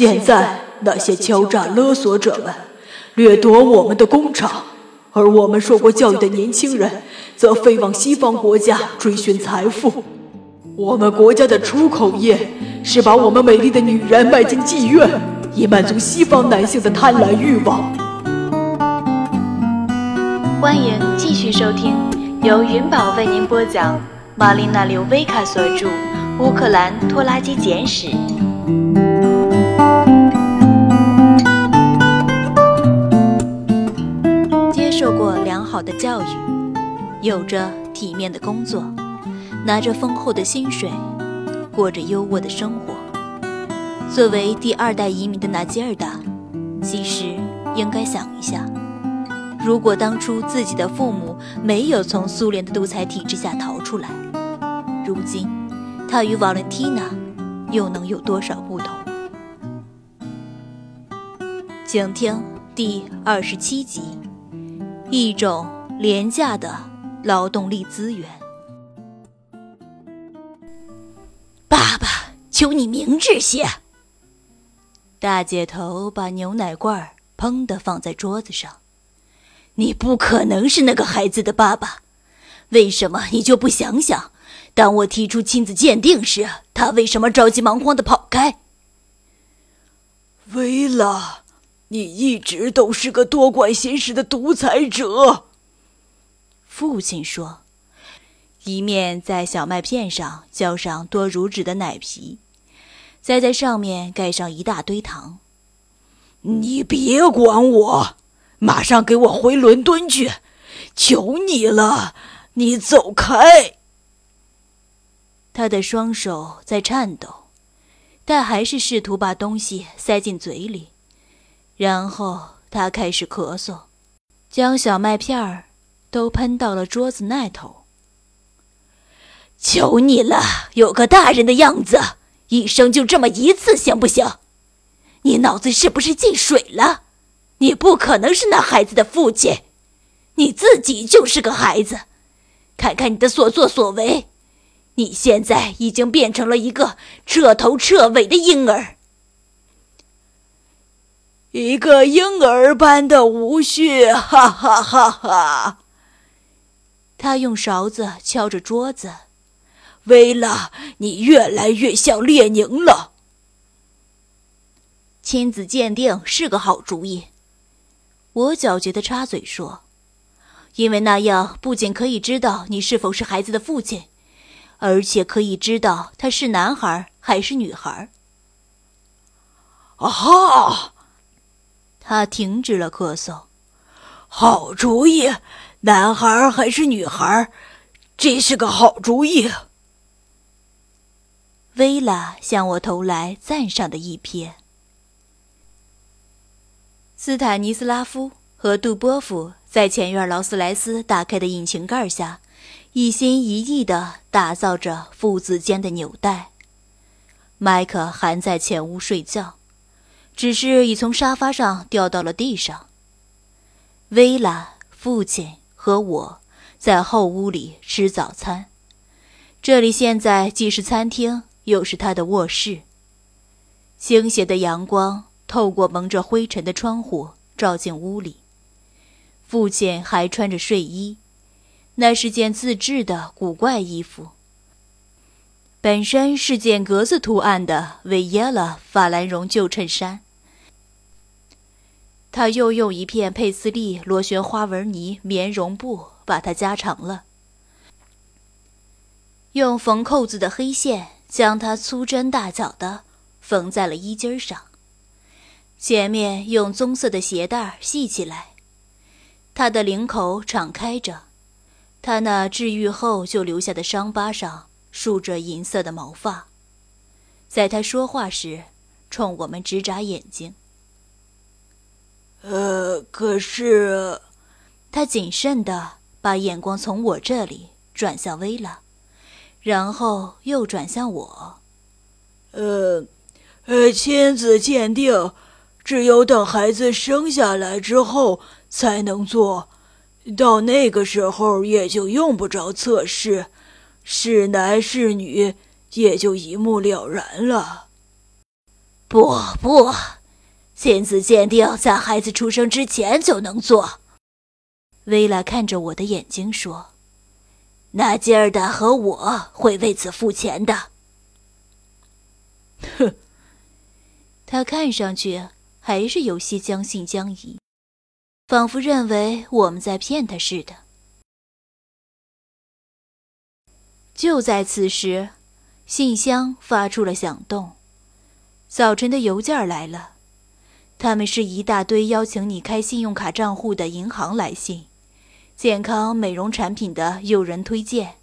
现在那些敲诈勒索者们掠夺我们的工厂，而我们受过教育的年轻人则飞往西方国家追寻财富。我们国家的出口业是把我们美丽的女人卖进妓院，以满足西方男性的贪婪欲望。欢迎继续收听由云宝为您播讲玛丽娜·刘维卡所著《乌克兰拖拉机简史》。受过良好的教育，有着体面的工作，拿着丰厚的薪水，过着优渥的生活。作为第二代移民的纳吉尔达，其实应该想一下，如果当初自己的父母没有从苏联的独裁体制下逃出来，如今他与瓦伦蒂娜又能有多少不同？请听第二十七集：一种廉价的劳动力资源。爸爸，求你明智些！大姐头把牛奶罐砰的放在桌子上。你不可能是那个孩子的爸爸，为什么你就不想想，当我提出亲子鉴定时，他为什么着急忙慌的跑开？维拉，你一直都是个多管闲事的独裁者。父亲说，一面在小麦片上浇上多如纸的奶皮。再在上面盖上一大堆糖。你别管我，马上给我回伦敦去！求你了，你走开！他的双手在颤抖，但还是试图把东西塞进嘴里。然后他开始咳嗽，将小麦片儿都喷到了桌子那头。求你了，有个大人的样子！一生就这么一次，行不行？你脑子是不是进水了？你不可能是那孩子的父亲，你自己就是个孩子。看看你的所作所为，你现在已经变成了一个彻头彻尾的婴儿，一个婴儿般的无序，哈哈哈哈！他用勺子敲着桌子。薇拉，你越来越像列宁了。亲子鉴定是个好主意，我狡黠的插嘴说：“因为那样不仅可以知道你是否是孩子的父亲，而且可以知道他是男孩还是女孩。”啊哈！他停止了咳嗽。好主意，男孩还是女孩？这是个好主意。薇拉向我投来赞赏的一瞥。斯坦尼斯拉夫和杜波夫在前院劳斯莱斯打开的引擎盖下，一心一意地打造着父子间的纽带。麦克还在前屋睡觉，只是已从沙发上掉到了地上。薇拉、父亲和我在后屋里吃早餐。这里现在既是餐厅。又是他的卧室。倾斜的阳光透过蒙着灰尘的窗户照进屋里。父亲还穿着睡衣，那是件自制的古怪衣服。本身是件格子图案的维耶拉法兰绒旧衬衫。他又用一片佩斯利螺旋花纹呢棉绒布把它加长了，用缝扣子的黑线。将它粗针大脚的缝在了衣襟上，前面用棕色的鞋带系起来。它的领口敞开着，它那治愈后就留下的伤疤上竖着银色的毛发。在他说话时，冲我们直眨眼睛。呃，可是，他谨慎的把眼光从我这里转向薇拉。然后又转向我，呃，呃，亲子鉴定只有等孩子生下来之后才能做，到那个时候也就用不着测试，是男是女也就一目了然了。不不，亲子鉴定在孩子出生之前就能做。薇拉看着我的眼睛说：“那吉尔达和我会为此付钱的。”哼，他看上去还是有些将信将疑，仿佛认为我们在骗他似的。就在此时，信箱发出了响动，早晨的邮件来了，他们是一大堆邀请你开信用卡账户的银行来信。健康美容产品的诱人推荐，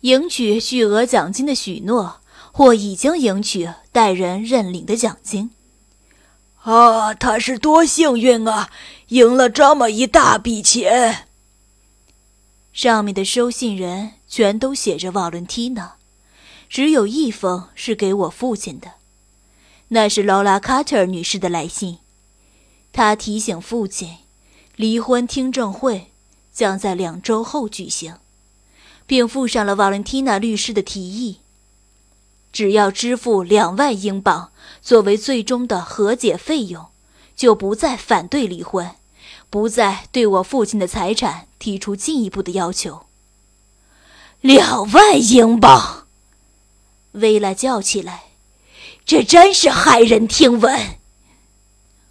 赢取巨额奖金的许诺，或已经赢取代人认领的奖金。啊，他是多幸运啊，赢了这么一大笔钱！上面的收信人全都写着瓦伦蒂娜，只有一封是给我父亲的，那是劳拉·卡特尔女士的来信。他提醒父亲，离婚听证会。将在两周后举行，并附上了瓦伦蒂娜律师的提议。只要支付两万英镑作为最终的和解费用，就不再反对离婚，不再对我父亲的财产提出进一步的要求。两万英镑！薇拉叫起来：“这真是骇人听闻！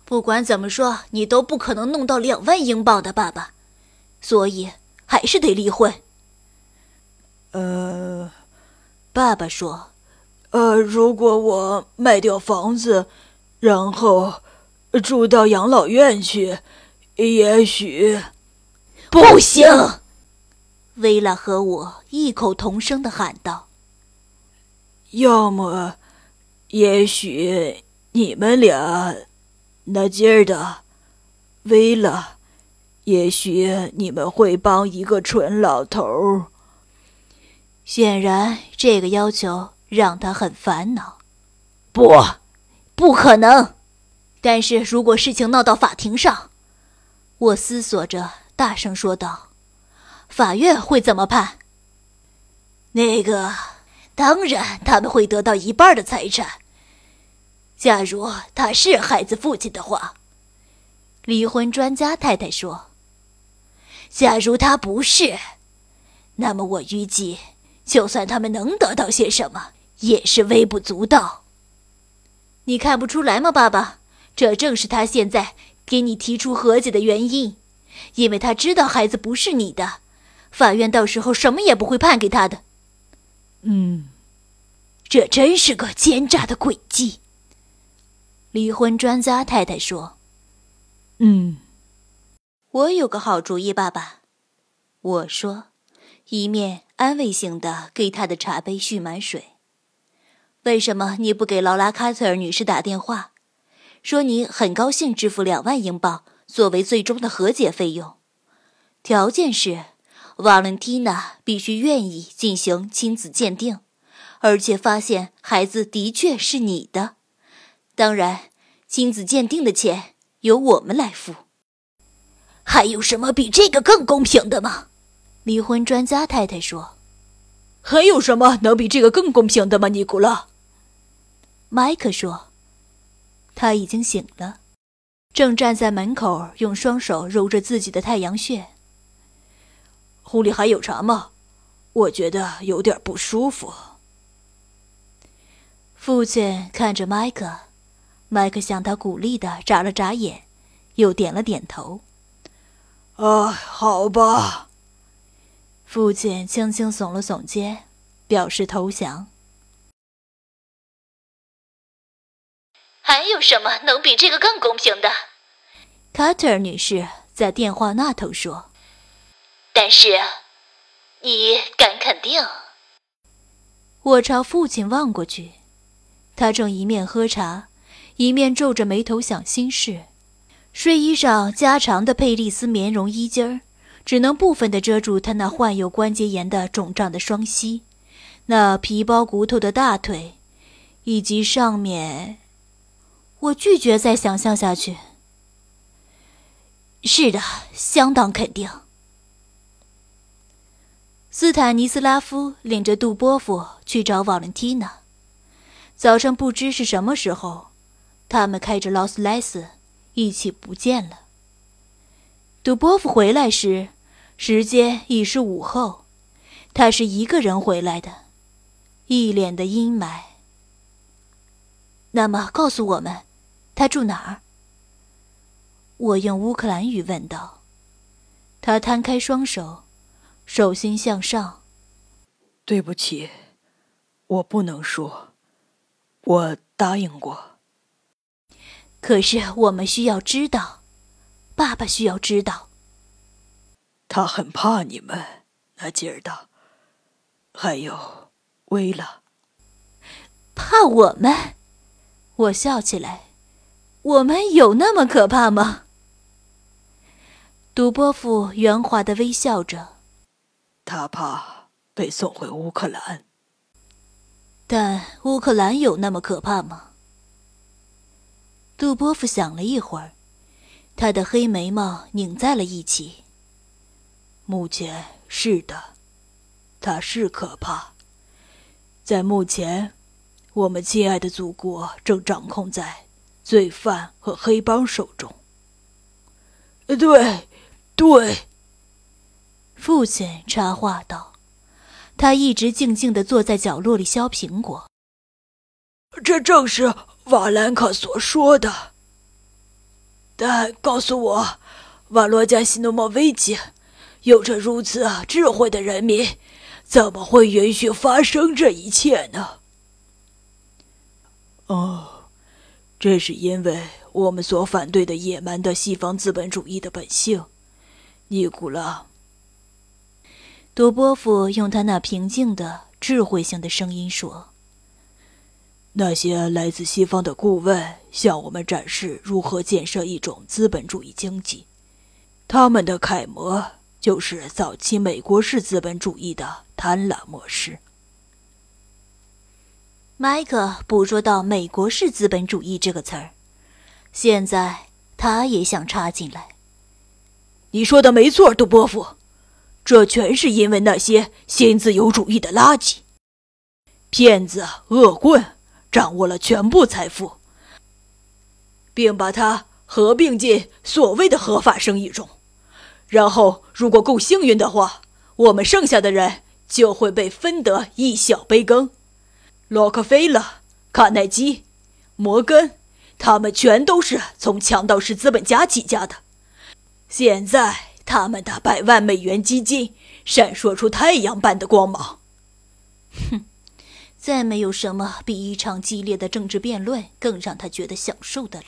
不管怎么说，你都不可能弄到两万英镑的，爸爸。”所以还是得离婚。呃，爸爸说：“呃，如果我卖掉房子，然后住到养老院去，也许不行。”薇拉和我异口同声的喊道：“要么，也许你们俩，那劲儿的，薇拉。”也许你们会帮一个蠢老头。显然，这个要求让他很烦恼。不，不可能。但是如果事情闹到法庭上，我思索着，大声说道：“法院会怎么判？”那个，当然他们会得到一半的财产。假如他是孩子父亲的话，离婚专家太太说。假如他不是，那么我预计，就算他们能得到些什么，也是微不足道。你看不出来吗，爸爸？这正是他现在给你提出和解的原因，因为他知道孩子不是你的，法院到时候什么也不会判给他的。嗯，这真是个奸诈的诡计。离婚专家太太说：“嗯。”我有个好主意，爸爸，我说，一面安慰性的给他的茶杯蓄满水。为什么你不给劳拉·卡特尔女士打电话，说你很高兴支付两万英镑作为最终的和解费用？条件是，瓦伦蒂娜必须愿意进行亲子鉴定，而且发现孩子的确是你的。当然，亲子鉴定的钱由我们来付。还有什么比这个更公平的吗？离婚专家太太说：“还有什么能比这个更公平的吗？”尼古拉，麦克说：“他已经醒了，正站在门口，用双手揉着自己的太阳穴。”壶里还有茶吗？我觉得有点不舒服。父亲看着麦克，麦克向他鼓励的眨了眨眼，又点了点头。啊，好吧。父亲轻轻耸了耸肩，表示投降。还有什么能比这个更公平的？卡特尔女士在电话那头说。但是，你敢肯定？我朝父亲望过去，他正一面喝茶，一面皱着眉头想心事。睡衣上加长的佩利斯棉绒衣襟儿，只能部分的遮住他那患有关节炎的肿胀的双膝，那皮包骨头的大腿，以及上面……我拒绝再想象下去。是的，相当肯定。斯坦尼斯拉夫领着杜波夫去找瓦伦蒂娜。早上不知是什么时候。他们开着劳斯莱斯一起不见了。杜波夫回来时，时间已是午后，他是一个人回来的，一脸的阴霾。那么，告诉我们，他住哪儿？我用乌克兰语问道。他摊开双手，手心向上。对不起，我不能说。我答应过。可是我们需要知道，爸爸需要知道。他很怕你们，那吉尔达。还有，薇拉。怕我们？我笑起来。我们有那么可怕吗？杜波夫圆滑的微笑着。他怕被送回乌克兰。但乌克兰有那么可怕吗？杜波夫想了一会儿，他的黑眉毛拧在了一起。目前是的，他是可怕。在目前，我们亲爱的祖国正掌控在罪犯和黑帮手中。对，对。父亲插话道。他一直静静地坐在角落里削苹果。这正是瓦兰卡所说的。但告诉我，瓦罗加西诺莫维奇，有着如此智慧的人民，怎么会允许发生这一切呢？哦，这是因为我们所反对的野蛮的西方资本主义的本性，尼古拉。多波夫用他那平静的、智慧性的声音说：“那些来自西方的顾问向我们展示如何建设一种资本主义经济，他们的楷模就是早期美国式资本主义的贪婪模式。”麦克捕捉到“美国式资本主义”这个词儿，现在他也想插进来。你说的没错，杜波夫。这全是因为那些新自由主义的垃圾骗子、恶棍掌握了全部财富，并把它合并进所谓的合法生意中。然后，如果够幸运的话，我们剩下的人就会被分得一小杯羹。洛克菲勒、卡耐基、摩根，他们全都是从强盗式资本家起家的。现在。他们的百万美元基金闪烁出太阳般的光芒。哼，再没有什么比一场激烈的政治辩论更让他觉得享受的了。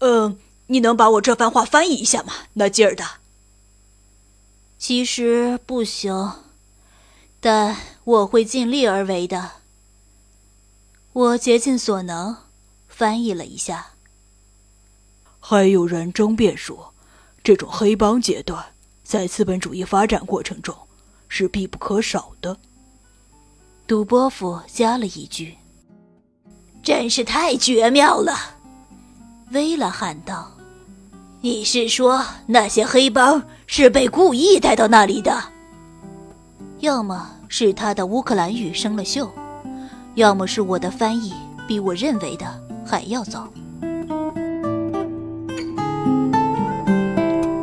嗯，你能把我这番话翻译一下吗？那劲儿的。其实不行，但我会尽力而为的。我竭尽所能翻译了一下。还有人争辩说。这种黑帮阶段在资本主义发展过程中是必不可少的。杜波夫加了一句：“真是太绝妙了！”薇拉喊道：“你是说那些黑帮是被故意带到那里的？要么是他的乌克兰语生了锈，要么是我的翻译比我认为的还要糟。”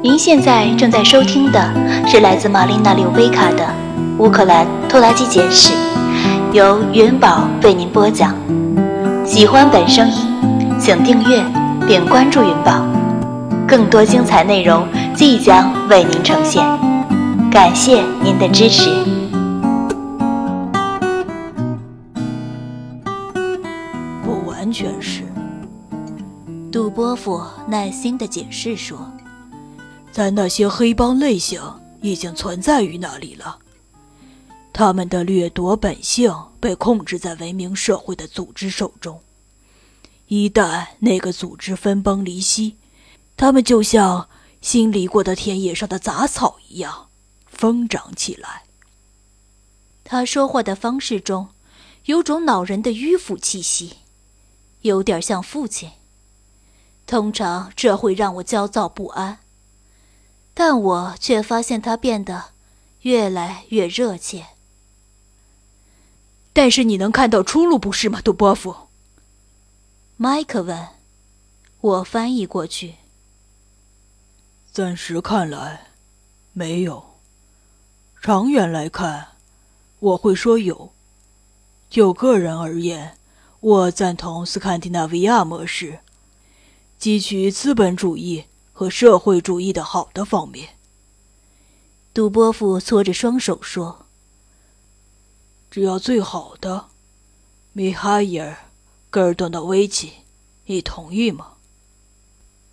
您现在正在收听的是来自玛丽娜·柳维卡的《乌克兰拖拉机简史》，由元宝为您播讲。喜欢本声音，请订阅并关注元宝，更多精彩内容即将为您呈现。感谢您的支持。不完全是，杜波夫耐心的解释说。在那些黑帮类型已经存在于那里了，他们的掠夺本性被控制在文明社会的组织手中。一旦那个组织分崩离析，他们就像新犁过的田野上的杂草一样疯长起来。他说话的方式中有种恼人的迂腐气息，有点像父亲。通常这会让我焦躁不安。但我却发现他变得越来越热切。但是你能看到出路，不是吗，杜波夫？麦克问。我翻译过去。暂时看来，没有。长远来看，我会说有。就个人而言，我赞同斯堪的纳维亚模式，汲取资本主义和社会主义的好的方面。杜波夫搓着双手说：“只要最好的，米哈伊尔·戈尔顿的维奇，你同意吗？”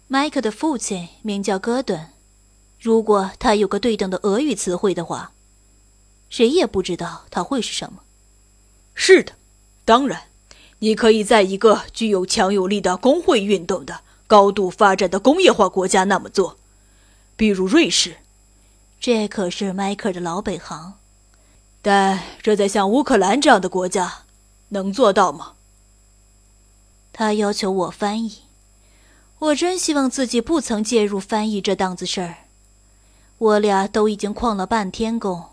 迈克的父亲名叫戈顿，如果他有个对等的俄语词汇的话，谁也不知道他会是什么。是的，当然，你可以在一个具有强有力的工会运动的、高度发展的工业化国家那么做，比如瑞士。这可是迈克的老本行。但这在像乌克兰这样的国家，能做到吗？他要求我翻译。我真希望自己不曾介入翻译这档子事儿。我俩都已经旷了半天工，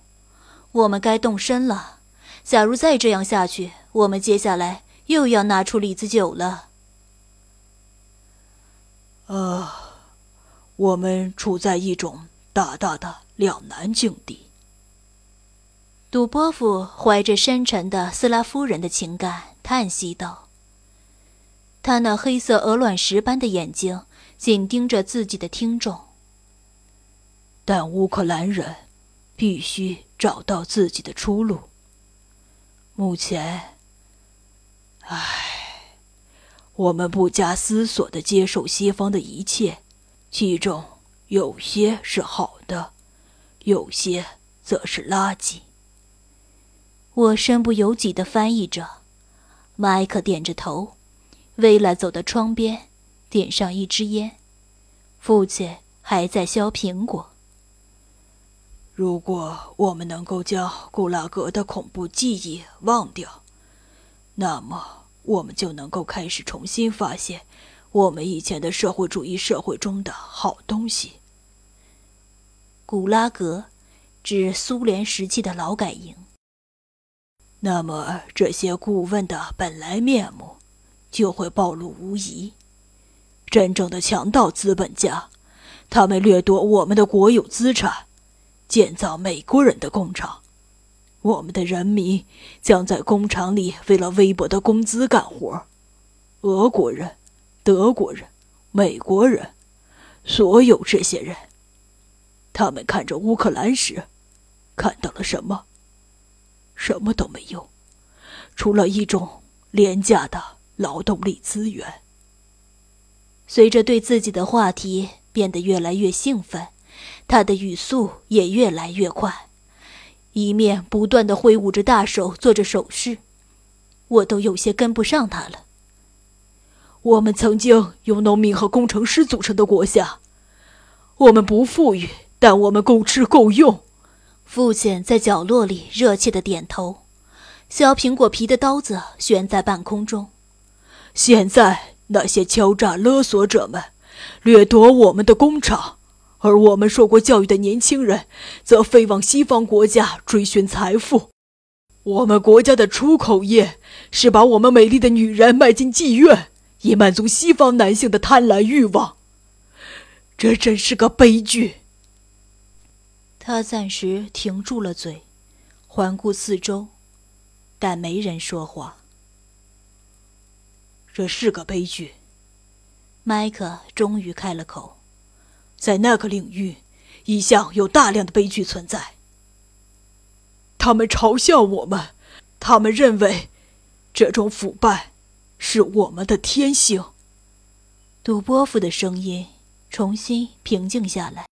我们该动身了。假如再这样下去，我们接下来又要拿出李子酒了。啊，我们处在一种大大的两难境地。杜波夫怀着深沉的斯拉夫人的情感叹息道。他那黑色鹅卵石般的眼睛紧盯着自己的听众。但乌克兰人必须找到自己的出路。目前，唉，我们不加思索的接受西方的一切，其中有些是好的，有些则是垃圾。我身不由己的翻译着，麦克点着头。薇拉走到窗边，点上一支烟。父亲还在削苹果。如果我们能够将古拉格的恐怖记忆忘掉，那么我们就能够开始重新发现我们以前的社会主义社会中的好东西。古拉格，指苏联时期的劳改营。那么这些顾问的本来面目。就会暴露无遗。真正的强盗资本家，他们掠夺我们的国有资产，建造美国人的工厂。我们的人民将在工厂里为了微薄的工资干活。俄国人、德国人、美国人，所有这些人，他们看着乌克兰时，看到了什么？什么都没有，除了一种廉价的。劳动力资源。随着对自己的话题变得越来越兴奋，他的语速也越来越快，一面不断的挥舞着大手，做着手势，我都有些跟不上他了。我们曾经由农民和工程师组成的国家，我们不富裕，但我们够吃够用。父亲在角落里热切的点头，削苹果皮的刀子悬在半空中。现在那些敲诈勒索者们掠夺我们的工厂，而我们受过教育的年轻人则飞往西方国家追寻财富。我们国家的出口业是把我们美丽的女人卖进妓院，以满足西方男性的贪婪欲望。这真是个悲剧。他暂时停住了嘴，环顾四周，但没人说话。这是个悲剧。麦克终于开了口，在那个领域，一向有大量的悲剧存在。他们嘲笑我们，他们认为这种腐败是我们的天性。杜波夫的声音重新平静下来，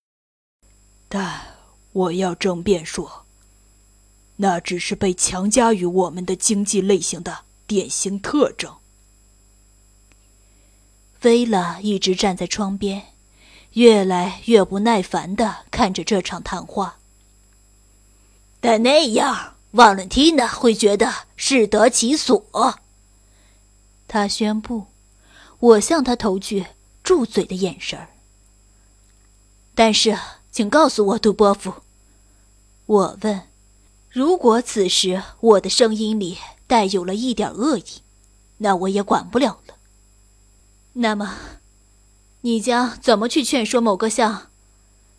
但我要争辩说，那只是被强加于我们的经济类型的典型特征。薇拉一直站在窗边，越来越不耐烦的看着这场谈话。但那样，瓦伦蒂娜会觉得适得其所。他宣布，我向他投去住嘴的眼神儿。但是，请告诉我，杜波夫，我问，如果此时我的声音里带有了一点恶意，那我也管不了了。那么，你将怎么去劝说某个像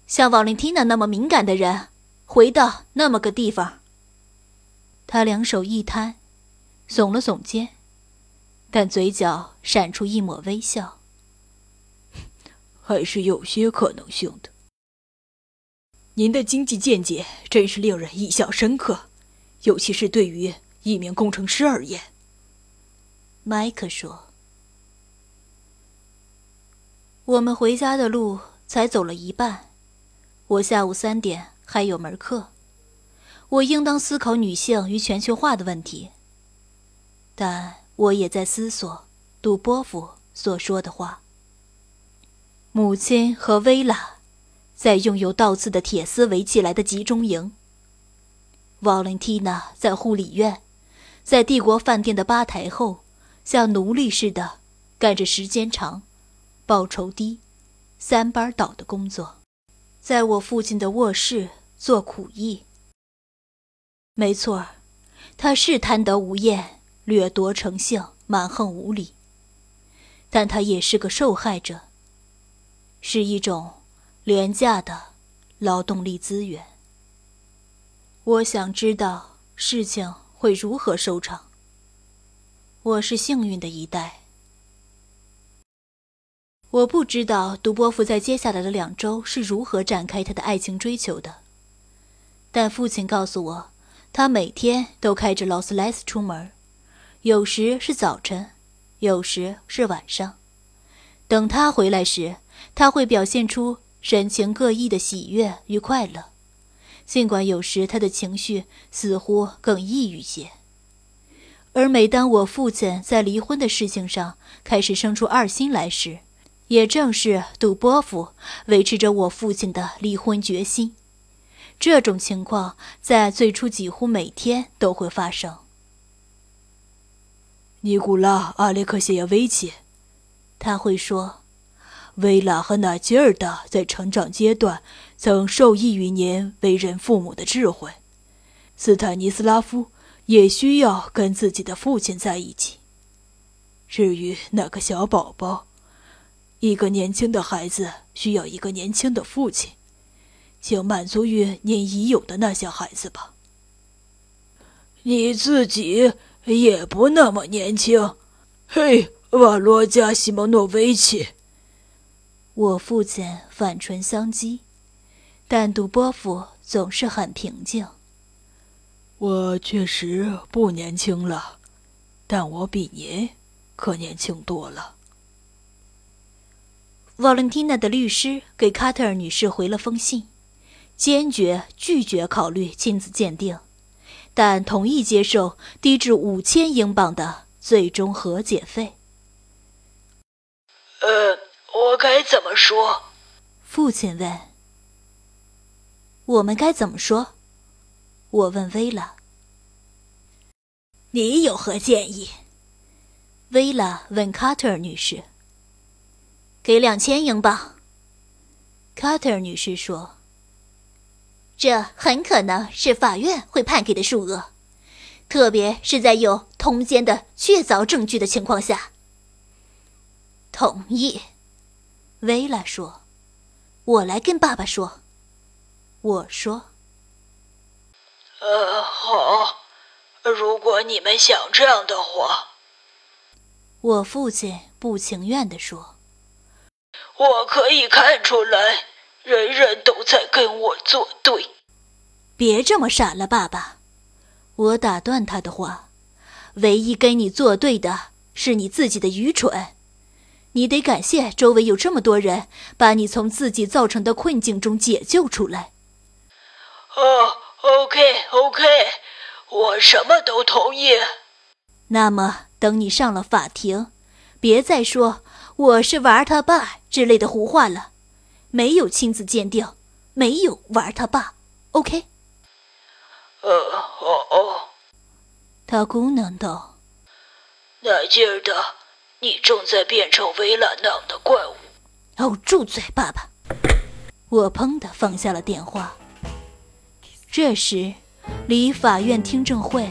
像瓦琳缇娜那么敏感的人，回到那么个地方？他两手一摊，耸了耸肩，但嘴角闪出一抹微笑。还是有些可能性的。您的经济见解真是令人印象深刻，尤其是对于一名工程师而言。麦克说。我们回家的路才走了一半，我下午三点还有门课，我应当思考女性与全球化的问题。但我也在思索杜波夫所说的话。母亲和薇拉，在用有倒刺的铁丝围起来的集中营。瓦伦蒂娜在护理院，在帝国饭店的吧台后，像奴隶似的干着时间长。报酬低，三班倒的工作，在我父亲的卧室做苦役。没错他是贪得无厌、掠夺成性、蛮横无理，但他也是个受害者，是一种廉价的劳动力资源。我想知道事情会如何收场。我是幸运的一代。我不知道杜波夫在接下来的两周是如何展开他的爱情追求的，但父亲告诉我，他每天都开着劳斯莱斯出门，有时是早晨，有时是晚上。等他回来时，他会表现出神情各异的喜悦与快乐，尽管有时他的情绪似乎更抑郁些。而每当我父亲在离婚的事情上开始生出二心来时，也正是杜波夫维持着我父亲的离婚决心，这种情况在最初几乎每天都会发生。尼古拉·阿列克谢耶维奇，他会说：“维拉和纳吉尔达在成长阶段曾受益于您为人父母的智慧。斯坦尼斯拉夫也需要跟自己的父亲在一起。至于那个小宝宝。”一个年轻的孩子需要一个年轻的父亲，请满足于您已有的那些孩子吧。你自己也不那么年轻，嘿，瓦罗加西蒙诺维奇。我父亲反唇相讥，但杜波夫总是很平静。我确实不年轻了，但我比您可年轻多了。瓦伦蒂娜的律师给卡特尔女士回了封信，坚决拒绝考虑亲子鉴定，但同意接受低至五千英镑的最终和解费。呃，我该怎么说？父亲问。我们该怎么说？我问薇拉。你有何建议？薇拉问卡特尔女士。给两千英镑。卡特尔女士说：“这很可能是法院会判给的数额，特别是在有通奸的确凿证据的情况下。”同意，薇拉说：“我来跟爸爸说。”我说：“呃，好，如果你们想这样的话。”我父亲不情愿地说。我可以看出来，人人都在跟我作对。别这么傻了，爸爸！我打断他的话。唯一跟你作对的是你自己的愚蠢。你得感谢周围有这么多人，把你从自己造成的困境中解救出来。哦，OK，OK，我什么都同意。那么，等你上了法庭，别再说。我是玩他爸之类的胡话了，没有亲子鉴定，没有玩他爸，OK？呃，哦哦，他咕哝道：“那劲儿的，你正在变成维拉那样的怪物。”哦，住嘴，爸爸！我砰的放下了电话。这时，离法院听证会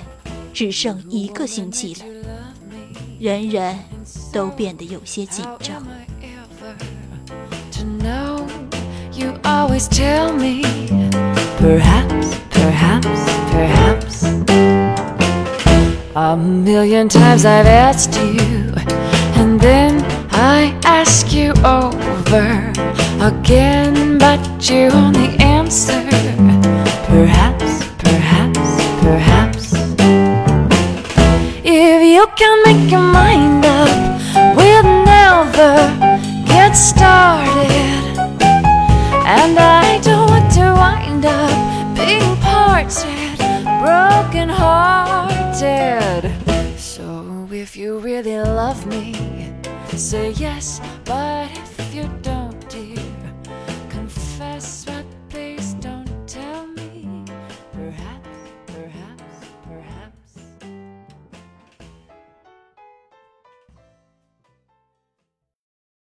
只剩一个星期了。人人都变得有些紧张。Perhaps, perhaps, perhaps. A million times I've asked you, I ask you over again, but you only answer. Perhaps, perhaps, perhaps. If you can make your mind up, we'll never get started. And I don't want to wind up being parted, broken hearted. So if you really love me, say yes, but if you don't.